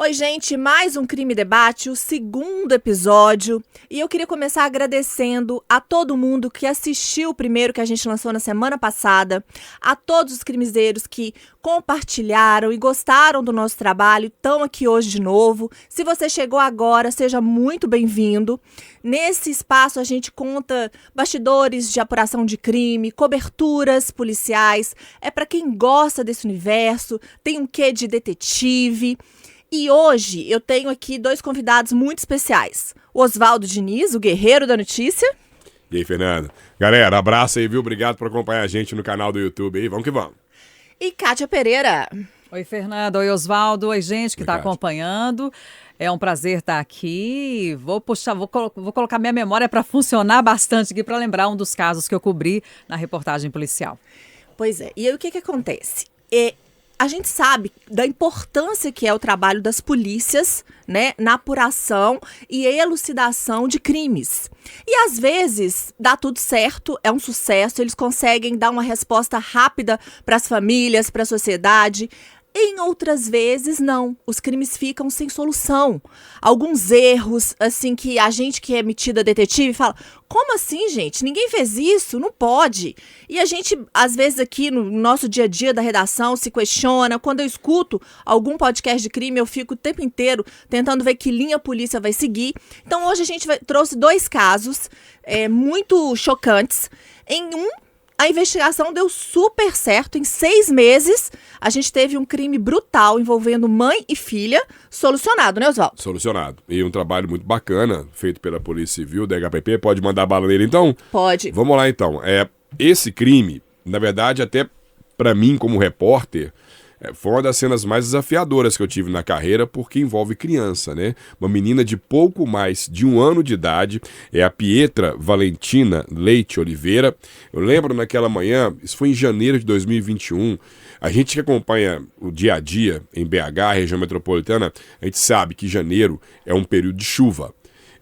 Oi, gente, mais um Crime Debate, o segundo episódio. E eu queria começar agradecendo a todo mundo que assistiu o primeiro que a gente lançou na semana passada, a todos os crimezeiros que compartilharam e gostaram do nosso trabalho, estão aqui hoje de novo. Se você chegou agora, seja muito bem-vindo. Nesse espaço a gente conta bastidores de apuração de crime, coberturas policiais. É para quem gosta desse universo, tem um quê de detetive. E hoje eu tenho aqui dois convidados muito especiais. O Oswaldo Diniz, o guerreiro da notícia. E aí, Fernando? Galera, abraço aí, viu? Obrigado por acompanhar a gente no canal do YouTube aí. Vamos que vamos. E Kátia Pereira. Oi, Fernando. Oi, Oswaldo. Oi, gente que está acompanhando. É um prazer estar aqui. Vou puxar, vou, vou colocar minha memória para funcionar bastante aqui para lembrar um dos casos que eu cobri na reportagem policial. Pois é. E aí o que que acontece? É, a gente sabe da importância que é o trabalho das polícias, né, na apuração e elucidação de crimes. E às vezes dá tudo certo, é um sucesso, eles conseguem dar uma resposta rápida para as famílias, para a sociedade. Em outras vezes, não. Os crimes ficam sem solução. Alguns erros, assim, que a gente que é metida detetive fala: como assim, gente? Ninguém fez isso? Não pode. E a gente, às vezes, aqui no nosso dia a dia da redação, se questiona. Quando eu escuto algum podcast de crime, eu fico o tempo inteiro tentando ver que linha a polícia vai seguir. Então, hoje a gente vai, trouxe dois casos é, muito chocantes. Em um, a investigação deu super certo. Em seis meses, a gente teve um crime brutal envolvendo mãe e filha solucionado, né, Oswaldo? Solucionado. E um trabalho muito bacana feito pela Polícia Civil da HPP. Pode mandar bala nele, então? Pode. Vamos lá, então. É, esse crime, na verdade, até para mim, como repórter, foi uma das cenas mais desafiadoras que eu tive na carreira, porque envolve criança, né? Uma menina de pouco mais de um ano de idade, é a Pietra Valentina Leite Oliveira. Eu lembro naquela manhã, isso foi em janeiro de 2021. A gente que acompanha o dia a dia em BH, região metropolitana, a gente sabe que janeiro é um período de chuva.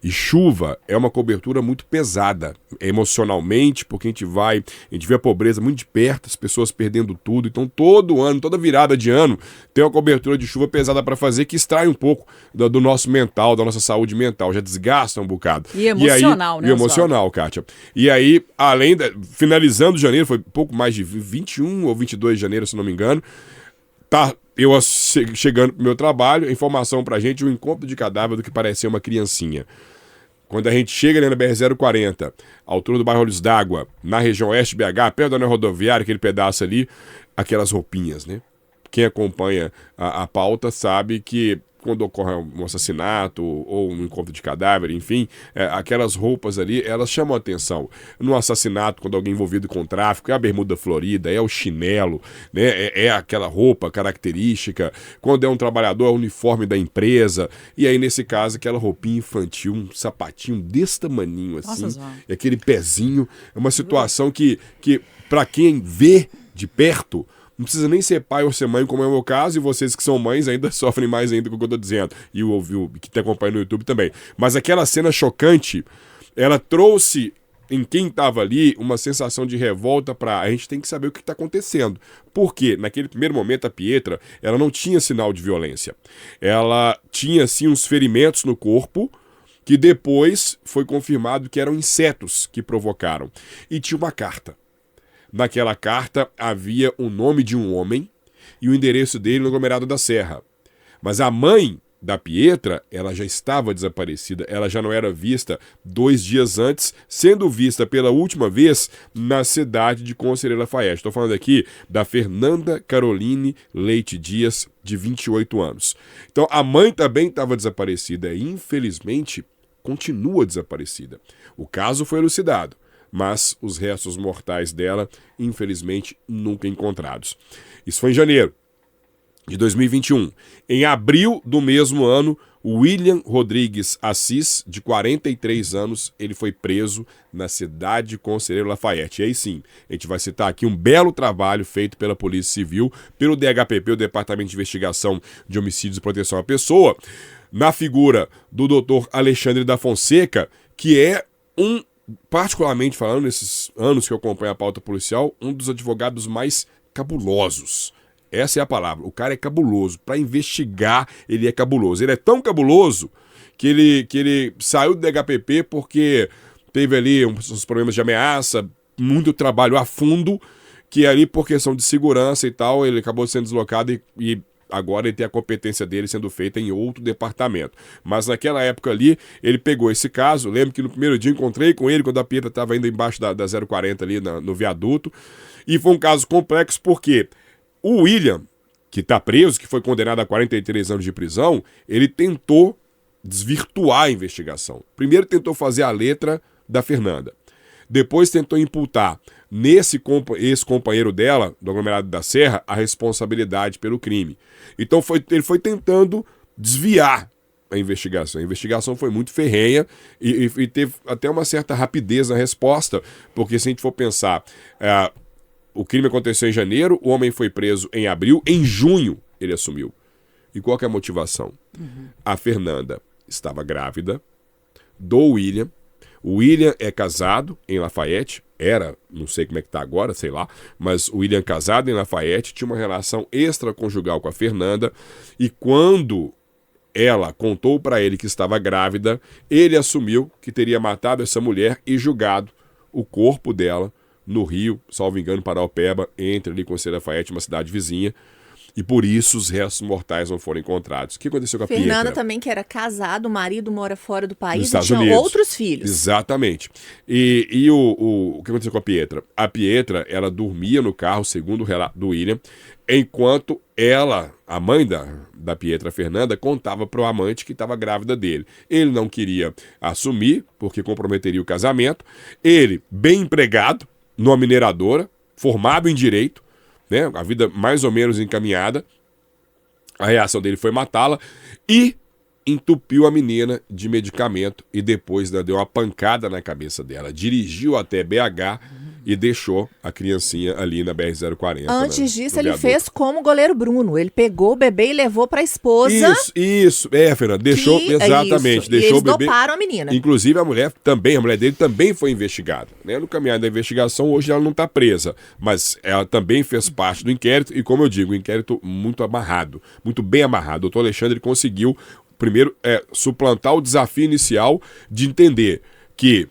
E chuva é uma cobertura muito pesada emocionalmente, porque a gente vai, a gente vê a pobreza muito de perto, as pessoas perdendo tudo. Então, todo ano, toda virada de ano, tem uma cobertura de chuva pesada para fazer que extrai um pouco do, do, nosso mental, da nossa saúde mental, já desgasta um bocado. E emocional, e aí, né? E emocional, Kátia. E aí, além, da, finalizando janeiro, foi pouco mais de 21 ou 22 de janeiro, se não me engano, tá eu chegando pro meu trabalho, informação pra gente, um encontro de cadáver do que parecia uma criancinha. Quando a gente chega ali na BR-040, altura do bairro Olhos d'Água, na região oeste BH, perto da rodoviária, aquele pedaço ali, aquelas roupinhas, né? Quem acompanha a, a pauta sabe que quando ocorre um assassinato ou um encontro de cadáver, enfim, é, aquelas roupas ali, elas chamam a atenção. No assassinato, quando alguém envolvido com tráfico, é a bermuda florida, é o chinelo, né? É, é, aquela roupa característica. Quando é um trabalhador, é o uniforme da empresa. E aí, nesse caso, aquela roupinha infantil, um sapatinho desse tamaninho assim, Nossa, aquele pezinho. É uma situação que, que para quem vê de perto, não precisa nem ser pai ou ser mãe, como é o meu caso, e vocês que são mães ainda sofrem mais ainda com o que eu tô dizendo. E o, o que te acompanha no YouTube também. Mas aquela cena chocante, ela trouxe em quem estava ali uma sensação de revolta para a gente tem que saber o que está acontecendo. Porque naquele primeiro momento a Pietra, ela não tinha sinal de violência. Ela tinha sim uns ferimentos no corpo que depois foi confirmado que eram insetos que provocaram. E tinha uma carta. Naquela carta havia o nome de um homem e o endereço dele no aglomerado da Serra. Mas a mãe da Pietra, ela já estava desaparecida, ela já não era vista dois dias antes, sendo vista pela última vez na cidade de Conselheiro Lafayette. Estou falando aqui da Fernanda Caroline Leite Dias, de 28 anos. Então a mãe também estava desaparecida e, infelizmente, continua desaparecida. O caso foi elucidado mas os restos mortais dela, infelizmente, nunca encontrados. Isso foi em janeiro de 2021. Em abril do mesmo ano, William Rodrigues Assis, de 43 anos, ele foi preso na cidade de Conselheiro Lafayette. E aí sim, a gente vai citar aqui um belo trabalho feito pela Polícia Civil, pelo DHPP, o Departamento de Investigação de Homicídios e Proteção à Pessoa, na figura do Dr. Alexandre da Fonseca, que é um particularmente falando, nesses anos que eu acompanho a pauta policial, um dos advogados mais cabulosos Essa é a palavra. O cara é cabuloso. Para investigar, ele é cabuloso. Ele é tão cabuloso que ele, que ele saiu do DHPP porque teve ali uns problemas de ameaça, muito trabalho a fundo, que ali, por questão de segurança e tal, ele acabou sendo deslocado e, e agora ele tem a competência dele sendo feita em outro departamento. Mas naquela época ali, ele pegou esse caso. Lembro que no primeiro dia encontrei com ele quando a Pietra estava indo embaixo da, da 040 ali na, no viaduto. E foi um caso complexo porque o William, que está preso, que foi condenado a 43 anos de prisão, ele tentou desvirtuar a investigação. Primeiro tentou fazer a letra da Fernanda. Depois tentou imputar nesse ex-companheiro dela, do aglomerado da Serra, a responsabilidade pelo crime. Então foi, ele foi tentando desviar a investigação. A investigação foi muito ferrenha e, e, e, teve até uma certa rapidez na resposta, porque se a gente for pensar, é, o crime aconteceu em janeiro, o homem foi preso em abril, em junho ele assumiu. E qual é a motivação? Uhum. A Fernanda estava grávida do William, o William é casado em Lafayette, era, não sei como é que tá agora, sei lá, mas o William casado em Lafayette tinha uma relação extraconjugal com a Fernanda e quando ela contou para ele que estava grávida, ele assumiu que teria matado essa mulher e julgado o corpo dela no Rio, salvo engano, Paraupeba, entre ali com Lafayette, uma cidade vizinha, e por isso os restos mortais não foram encontrados. O que aconteceu com a Fernanda Pietra? também, que era casado, o marido mora fora do país e tinha Unidos. outros filhos. Exatamente. E, e o, o, o que aconteceu com a Pietra? A Pietra, ela dormia no carro, segundo o relato do William, enquanto ela, a mãe da, da Pietra Fernanda, contava para o amante que estava grávida dele. Ele não queria assumir, porque comprometeria o casamento. Ele, bem empregado, numa mineradora, formado em direito, né? A vida mais ou menos encaminhada. A reação dele foi matá-la e entupiu a menina de medicamento e depois deu uma pancada na cabeça dela. Dirigiu até BH e deixou a criancinha ali na BR-040. Antes né, disso, ele fez como o goleiro Bruno. Ele pegou o bebê e levou para a esposa. Isso, isso. É, Fernanda, deixou, que, exatamente, isso. deixou e o bebê. doparam a menina. Inclusive, a mulher também, a mulher dele também foi investigada. Né? No caminhar da investigação, hoje ela não está presa, mas ela também fez parte do inquérito, e como eu digo, um inquérito muito amarrado, muito bem amarrado. O doutor Alexandre conseguiu, primeiro, é, suplantar o desafio inicial de entender que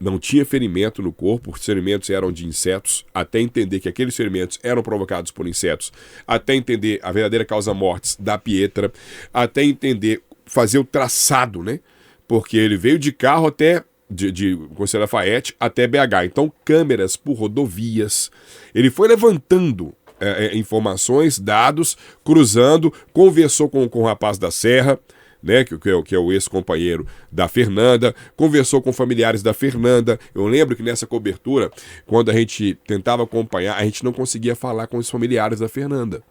não tinha ferimento no corpo, os ferimentos eram de insetos, até entender que aqueles ferimentos eram provocados por insetos, até entender a verdadeira causa mortes da Pietra, até entender, fazer o traçado, né? Porque ele veio de carro até de, de Conselho Lafayette até BH. Então, câmeras por rodovias. Ele foi levantando é, informações, dados, cruzando, conversou com, com o rapaz da Serra né, que, que é, que é o ex-companheiro da Fernanda, conversou com familiares da Fernanda. Eu lembro que nessa cobertura, quando a gente tentava acompanhar, a gente não conseguia falar com os familiares da Fernanda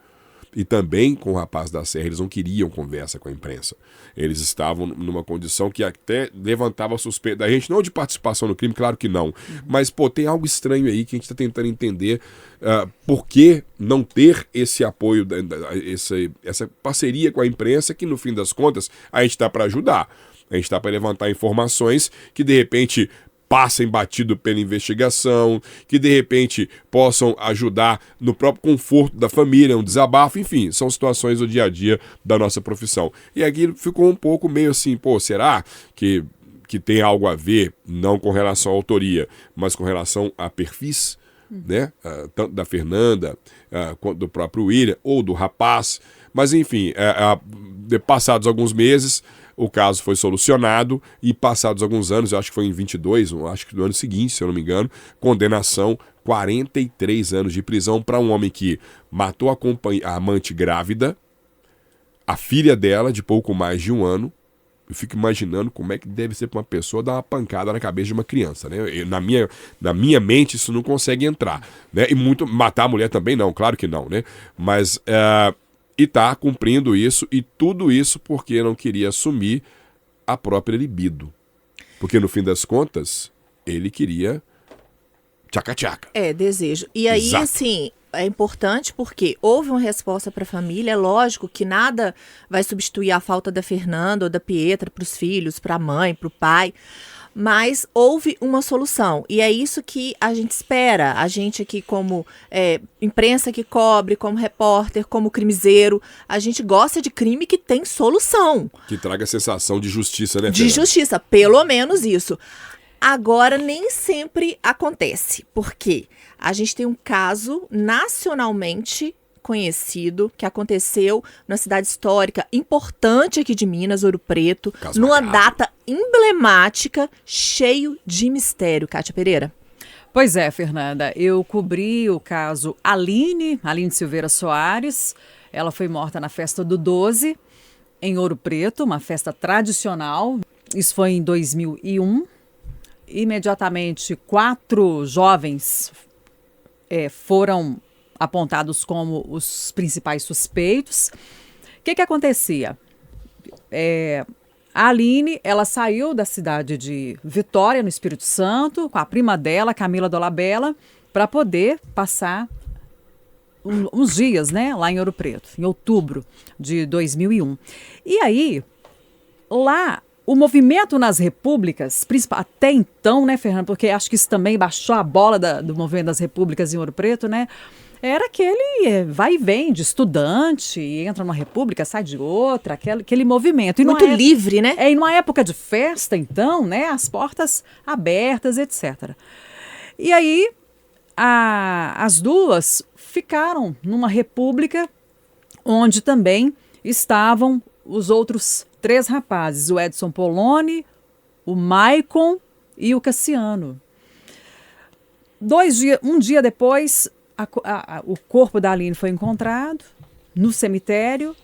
e também com o rapaz da Serra, eles não queriam conversa com a imprensa. Eles estavam numa condição que até levantava suspeita da gente, não de participação no crime, claro que não, uhum. mas, pô, tem algo estranho aí que a gente está tentando entender uh, por que não ter esse apoio, da, da, essa, essa parceria com a imprensa, que no fim das contas a gente está para ajudar. A gente está para levantar informações que de repente passem batido pela investigação, que de repente possam ajudar no próprio conforto da família, um desabafo, enfim, são situações do dia a dia da nossa profissão. E aqui ficou um pouco meio assim, pô, será que, que tem algo a ver, não com relação à autoria, mas com relação a perfis? Né? Uh, tanto da Fernanda uh, quanto do próprio William ou do rapaz, mas enfim, uh, passados alguns meses, o caso foi solucionado e passados alguns anos, eu acho que foi em 22, acho que no ano seguinte, se eu não me engano, condenação 43 anos de prisão para um homem que matou a, a amante grávida, a filha dela de pouco mais de um ano, eu fico imaginando como é que deve ser para uma pessoa dar uma pancada na cabeça de uma criança, né? Eu, na, minha, na minha mente isso não consegue entrar, né? E muito matar a mulher também não, claro que não, né? Mas uh, e está cumprindo isso, e tudo isso porque não queria assumir a própria libido. Porque no fim das contas, ele queria tchaca-tchaca. É, desejo. E aí, Exato. assim, é importante porque houve uma resposta para a família. É lógico que nada vai substituir a falta da Fernanda ou da Pietra para os filhos, para a mãe, para o pai. Mas houve uma solução. E é isso que a gente espera. A gente aqui, como é, imprensa que cobre, como repórter, como crimiseiro, a gente gosta de crime que tem solução. Que traga a sensação de justiça, né? De Fernanda? justiça, pelo menos isso. Agora, nem sempre acontece. Por quê? A gente tem um caso nacionalmente conhecido que aconteceu na cidade histórica importante aqui de Minas, Ouro Preto, Caso numa macabro. data emblemática, cheio de mistério. Kátia Pereira. Pois é, Fernanda. Eu cobri o caso Aline, Aline Silveira Soares. Ela foi morta na festa do 12, em Ouro Preto, uma festa tradicional. Isso foi em 2001. Imediatamente, quatro jovens eh, foram apontados como os principais suspeitos. O que, que acontecia? É, a Aline, ela saiu da cidade de Vitória, no Espírito Santo, com a prima dela, Camila Dolabella, para poder passar um- uns dias, né, lá em Ouro Preto, em outubro de 2001. E aí, lá, o movimento nas repúblicas, até então, né, Fernando, porque acho que isso também baixou a bola da- do movimento das repúblicas em Ouro Preto, né, era aquele eh, vai e vem de estudante, entra numa república, sai de outra, aquele, aquele movimento. E Muito numa é- livre, né? É, e numa época de festa, então, né, as portas abertas, etc. E aí, a- as duas ficaram numa república onde também estavam os outros três rapazes, o Edson Poloni, o Maicon e o Cassiano. Dois um dia depois, a a- o corpo da Aline foi encontrado no cemitério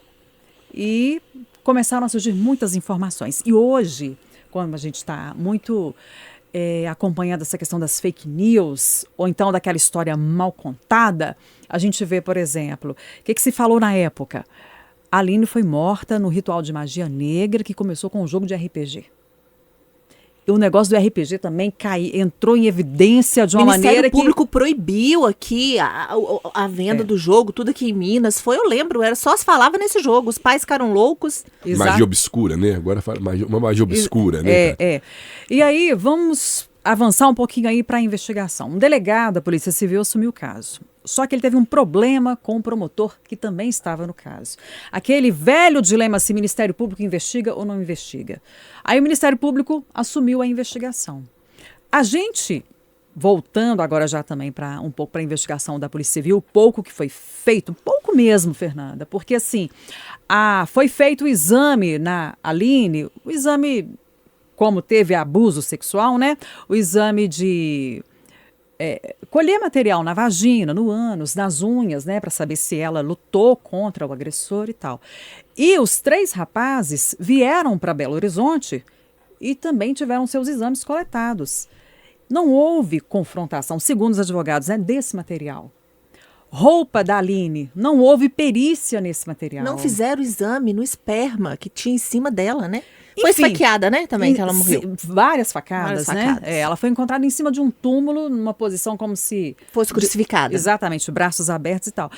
e começaram a surgir muitas informações. E hoje, quando a gente está muito eh, acompanhando essa questão das fake news, ou então daquela história mal contada, a gente vê, por exemplo, o que, que se falou na época? A Aline foi morta no ritual de magia negra que começou com um jogo de RPG. E o negócio do RPG também cai, entrou em evidência de O uma Ministério maneira que Público proibiu aqui a, a, a venda É. do jogo, tudo aqui em Minas. Foi, eu lembro, era só se falava nesse jogo. Os pais ficaram loucos. Exato. Magia obscura, né? Agora fala magia- uma magia obscura, né? É, cara? é. E aí, vamos avançar um pouquinho aí para a investigação. Um delegado da Polícia Civil assumiu o caso. Só que ele teve um problema com o promotor que também estava no caso. Aquele velho dilema se Ministério Público investiga ou não investiga. Aí o Ministério Público assumiu a investigação. A gente, voltando agora já também para um pouco para a investigação da Polícia Civil, pouco que foi feito, pouco mesmo, Fernanda, porque assim, a, foi feito o exame na Aline, o exame como teve abuso sexual, né? O exame de é, colher material na vagina, no ânus, nas unhas, né, para saber se ela lutou contra o agressor e tal. E os três rapazes vieram para Belo Horizonte e também tiveram seus exames coletados. Não houve confrontação, segundo os advogados, né, desse material. Roupa da Aline, não houve perícia nesse material. Não fizeram exame no esperma que tinha em cima dela, né? Foi Enfim, esfaqueada, né? Também que ela morreu. Várias facadas, Várias né? É, ela foi encontrada em cima de um túmulo, numa posição como se. Fosse crucificada. Exatamente, braços abertos e tal.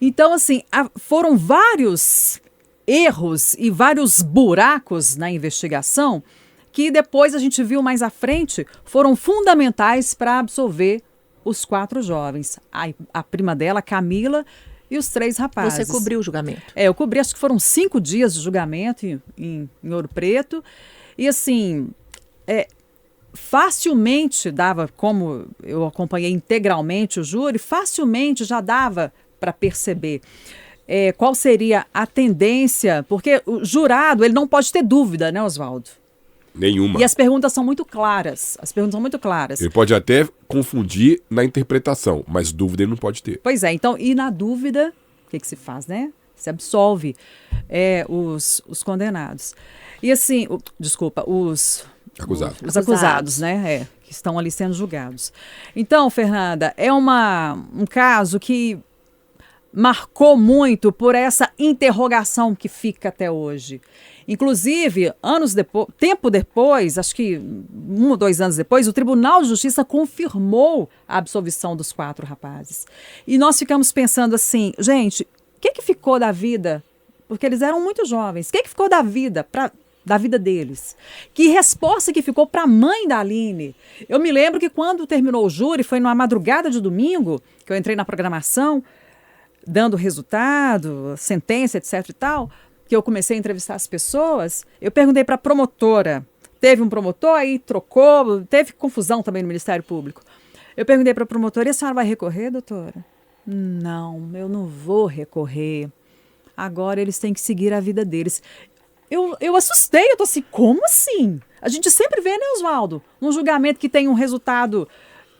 Então, assim, a- foram vários erros e vários buracos na investigação que depois a gente viu mais à frente foram fundamentais para absolver os quatro jovens. A, a prima dela, Camila, e os três rapazes. Você cobriu o julgamento. É, eu cobri, acho que foram cinco dias de julgamento em, em, em Ouro Preto. E assim, é, facilmente dava, como eu acompanhei integralmente o júri, facilmente já dava para perceber é, qual seria a tendência, porque o jurado ele não pode ter dúvida, né, Oswaldo? Nenhuma. E as perguntas são muito claras. As perguntas são muito claras. Ele pode até confundir na interpretação, mas dúvida ele não pode ter. Pois é, então, e na dúvida, o que, que se faz, né? Se absolve é, os, os condenados. E assim, o- desculpa, os Acusado. Os acusados, né? É, que estão ali sendo julgados. Então, Fernanda, é uma, um caso que marcou muito por essa interrogação que fica até hoje. Inclusive, anos depois, tempo depois, acho que um ou dois anos depois, o Tribunal de Justiça confirmou a absolvição dos quatro rapazes. E nós ficamos pensando assim, gente, o que, que ficou da vida? Porque eles eram muito jovens. O que, que ficou da vida da vida deles. Que resposta que ficou para a mãe da Aline? Eu me lembro que quando terminou o júri, foi numa madrugada de domingo, que eu entrei na programação, dando resultado, sentença, etc e tal, que eu comecei a entrevistar as pessoas, eu perguntei para a promotora, teve um promotor, aí trocou, teve confusão também no Ministério Público. Eu perguntei para a promotora, e a senhora vai recorrer, doutora? Não, eu não vou recorrer. Agora eles têm que seguir a vida deles. Eu, eu assustei, eu tô assim, como assim? A gente sempre vê, né, Oswaldo? Um julgamento que tem um resultado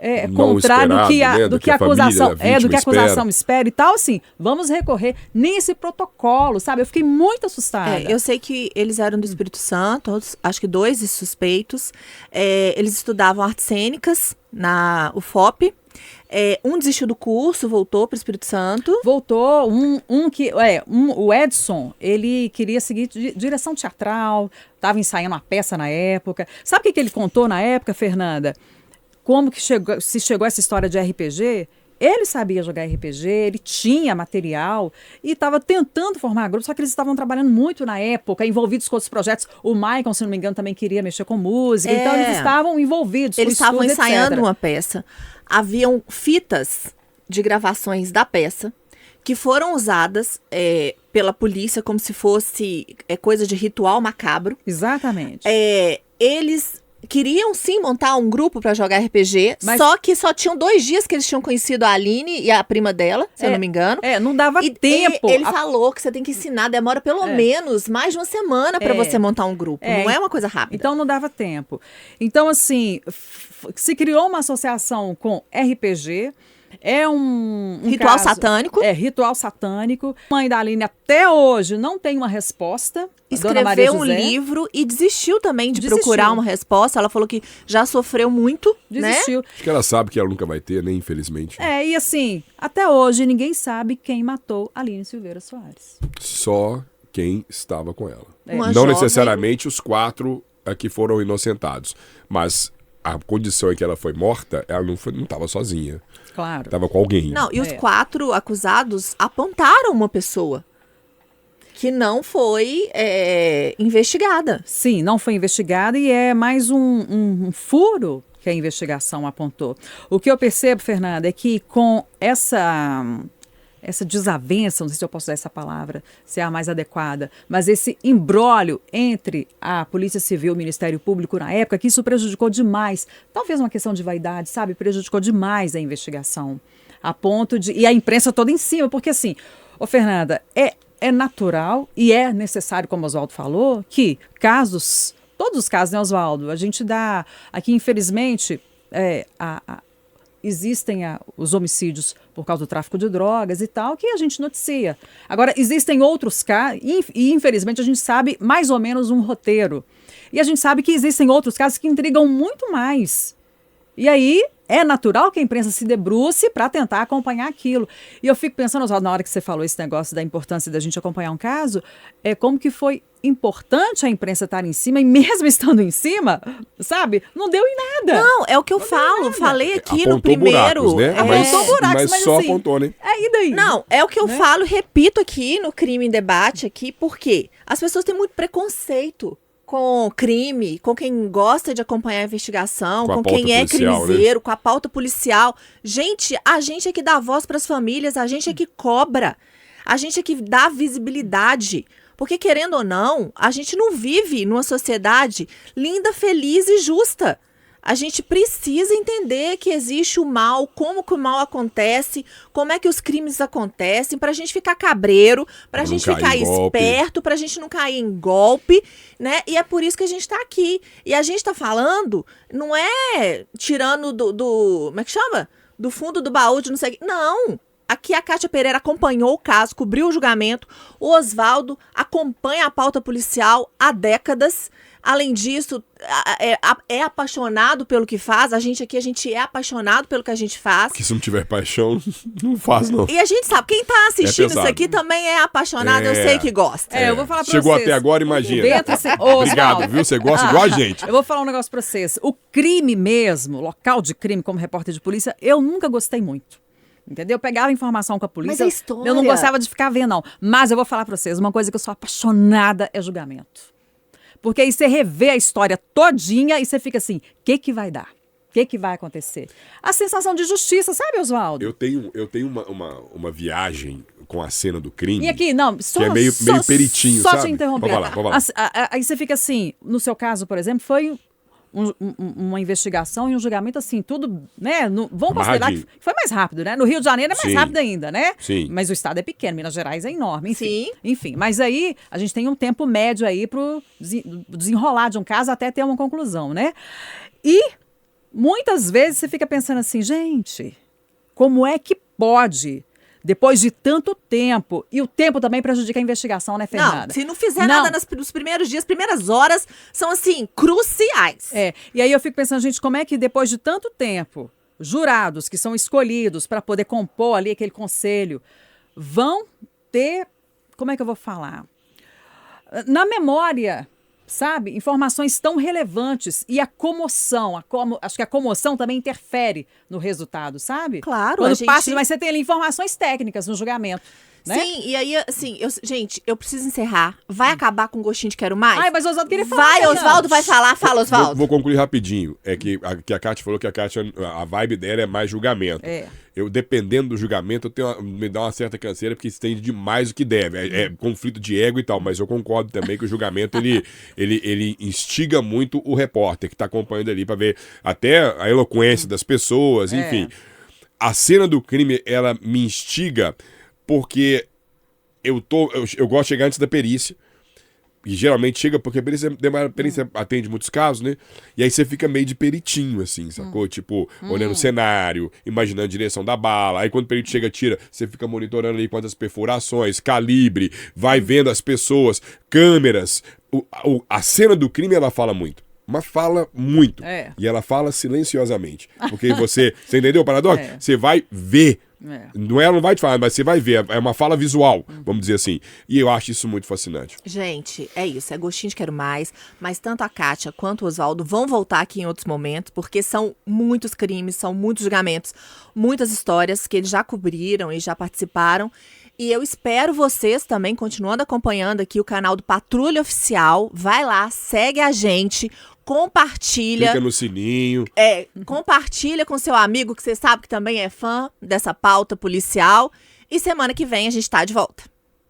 é, contrário do que a, né, do, do que a acusação família, a é do que a acusação espera. espera e tal assim vamos recorrer nesse protocolo sabe eu fiquei muito assustada é, eu sei que eles eram do Espírito Santo acho que dois suspeitos é, eles estudavam artes cênicas na UFOP é, um desistiu do curso, voltou para o Espírito Santo. Voltou. Um, um que. É, um, o Edson, ele queria seguir direção teatral, estava ensaiando uma peça na época. Sabe o que, que ele contou na época, Fernanda? Como que chegou, se chegou essa história de RPG? Ele sabia jogar RPG, ele tinha material e estava tentando formar grupo, só que eles estavam trabalhando muito na época, envolvidos com outros projetos. O Michael, se não me engano, também queria mexer com música, então é. então eles estavam envolvidos. Eles estavam ensaiando etc. uma peça. Haviam fitas de gravações da peça que foram usadas é, pela polícia como se fosse é, coisa de ritual macabro. Exatamente. É, eles queriam sim montar um grupo para jogar RPG, Mas... só que só tinham dois dias que eles tinham conhecido a Aline e a prima dela, se é, eu não me engano. É, não dava e, tempo. ele a... falou que você tem que ensinar, demora pelo é. menos mais de uma semana para é. você montar um grupo. É. Não é uma coisa rápida. Então não dava tempo. Então, assim, se criou uma associação com RPG. É um, um ritual caso, satânico. É, ritual satânico. A mãe da Aline até hoje não tem uma resposta. Escreveu um livro e desistiu também de desistiu. procurar uma resposta. Ela falou que já sofreu muito. Né? Desistiu. Né? Acho que ela sabe que ela nunca vai ter, né? Infelizmente. É, e assim, até hoje ninguém sabe quem matou Aline Silveira Soares. Só quem estava com ela. É. Não jovem... necessariamente os quatro que foram inocentados, mas a condição em que ela foi morta, ela não estava sozinha. Claro. Estava com alguém. Não, e os é. quatro acusados apontaram uma pessoa que não foi é, investigada. Sim, não foi investigada e é mais um, um, um furo que a investigação apontou. O que eu percebo, Fernanda, é que com essa essa desavença, não sei se eu posso usar essa palavra, se é a mais adequada, mas esse embrólio entre a Polícia Civil e o Ministério Público na época, que isso prejudicou demais, talvez uma questão de vaidade, sabe, prejudicou demais a investigação, a ponto de e a imprensa toda em cima, porque assim, ô Fernanda, é é natural e é necessário, como o Oswaldo falou, que casos, todos os casos, né, Oswaldo? A gente dá aqui, infelizmente, é, a, a existem a, os homicídios por causa do tráfico de drogas e tal, que a gente noticia. Agora, existem outros casos, e infelizmente a gente sabe mais ou menos um roteiro. E a gente sabe que existem outros casos que intrigam muito mais. E aí é natural que a imprensa se debruce para tentar acompanhar aquilo. E eu fico pensando, na hora que você falou esse negócio da importância da gente acompanhar um caso, é como que foi importante a imprensa estar em cima e mesmo estando em cima, sabe? Não deu em nada. Não, é o que eu não falo. Falei aqui apontou no primeiro. Buracos, né? é, mas, apontou buracos, mas, mas só assim, apontou, né? É, e daí? Não, é o que eu né? falo, repito aqui no crime em debate aqui, porque as pessoas têm muito preconceito com crime, com quem gosta de acompanhar a investigação, com, a com quem é policial, crimiseiro, né? com a pauta policial. Gente, a gente é que dá voz para as famílias, a gente é que cobra, a gente é que dá visibilidade. Porque, querendo ou não, a gente não vive numa sociedade linda, feliz e justa. A gente precisa entender que existe o mal, como que o mal acontece, como é que os crimes acontecem, para a gente ficar cabreiro, para a gente ficar esperto, para a gente não cair em golpe, né? E é por isso que a gente está aqui. E a gente está falando, não é tirando do, do. Como é que chama? Do fundo do baú de não sei. Não! Aqui a Cátia Pereira acompanhou o caso, cobriu o julgamento. O Oswaldo acompanha a pauta policial há décadas. Além disso, é, é, apaixonado pelo que faz. A gente aqui, a gente é apaixonado pelo que a gente faz. Porque se não tiver paixão, não faz, não. E a gente sabe, quem tá assistindo é isso aqui também é apaixonado, é. eu sei que gosta. É, eu vou falar pra Chegou vocês. até agora, imagina. Dentro, assim, Obrigado, viu? Você gosta ah, igual a gente. Eu vou falar um negócio pra vocês. O crime mesmo, local de crime, como repórter de polícia, eu nunca gostei muito. Entendeu? Eu pegava informação com a polícia. Mas a história... Eu não gostava de ficar vendo, não. Mas eu vou falar pra vocês, uma coisa que eu sou apaixonada é julgamento. Porque aí você revê a história todinha e você fica assim, o que que vai dar? O que, que vai acontecer? A sensação de justiça, sabe, Oswaldo? Eu tenho, eu tenho uma, uma, uma viagem com a cena do crime. E aqui, não, só. Que é meio, só, meio peritinho, só sabe? te interromper. Vamos lá, vamos lá. Aí você fica assim, no seu caso, por exemplo, foi um- um- uma investigação e um julgamento assim, tudo, né? no- vamos considerar que foi mais rápido, né? No Rio de Janeiro é mais Sim. rápido ainda, né? Sim. Mas o estado é pequeno, Minas Gerais é enorme, enfim. Sim. Enfim, mas aí a gente tem um tempo médio aí pro desen- desenrolar de um caso até ter uma conclusão, né? E muitas vezes você fica pensando assim, gente, como é que pode, depois de tanto tempo, e o tempo também prejudica a investigação, né, Fernanda? Não, se não fizer Não. nada nas- nos primeiros dias, primeiras horas, são assim, cruciais. É, e aí eu fico pensando, gente, como é que depois de tanto tempo, jurados que são escolhidos para poder compor ali aquele conselho, vão ter, como é que eu vou falar? Na memória, sabe? Informações tão relevantes e a comoção, a como, acho que a comoção também interfere no resultado, sabe? Claro, Quando a gente- passa, mas você tem ali informações técnicas no julgamento, né? Sim, e aí, assim, eu, gente, eu preciso encerrar. Vai acabar com gostinho de quero mais? Ai, mas o Oswaldo queria falar. Vai. Oswaldo vai falar. Fala, Vou, Oswaldo. vou concluir rapidinho. É que a, que a Kátia falou que a Kátia, a vibe dela é mais julgamento. É. Eu, dependendo do julgamento, eu tenho uma- me dá uma certa canseira porque estende demais o que deve. É, é conflito de ego e tal, mas eu concordo também que o julgamento ele, ele, ele instiga muito o repórter que está acompanhando ali para ver até a eloquência das pessoas, É. enfim. A cena do crime, ela me instiga porque eu, tô, eu, eu gosto de chegar antes da perícia. E geralmente chega porque a perícia, a perícia atende muitos casos, né? E aí você fica meio de peritinho, assim, sacou? Tipo, olhando o cenário, imaginando a direção da bala. Aí quando o perito chega, tira, você fica monitorando ali quantas perfurações, calibre, vai vendo as pessoas, câmeras. O- o- a cena do crime, ela fala muito. Mas fala muito. É. E ela fala silenciosamente. Porque você. Você entendeu o paradoxo? É. Você vai ver. É. Não é, ela não vai te falar, mas você vai ver. É uma fala visual, vamos dizer assim. E eu acho isso muito fascinante. Gente, é isso, é gostinho de quero mais, mas tanto a Kátia quanto o Oswaldo vão voltar aqui em outros momentos, porque são muitos crimes, são muitos julgamentos, muitas histórias que eles já cobriram e já participaram. E eu espero vocês também, continuando acompanhando aqui o canal do Patrulha Oficial. Vai lá, segue a gente, compartilha. Clica no sininho. É, compartilha com seu amigo que você sabe que também é fã dessa pauta policial. E semana que vem a gente tá de volta.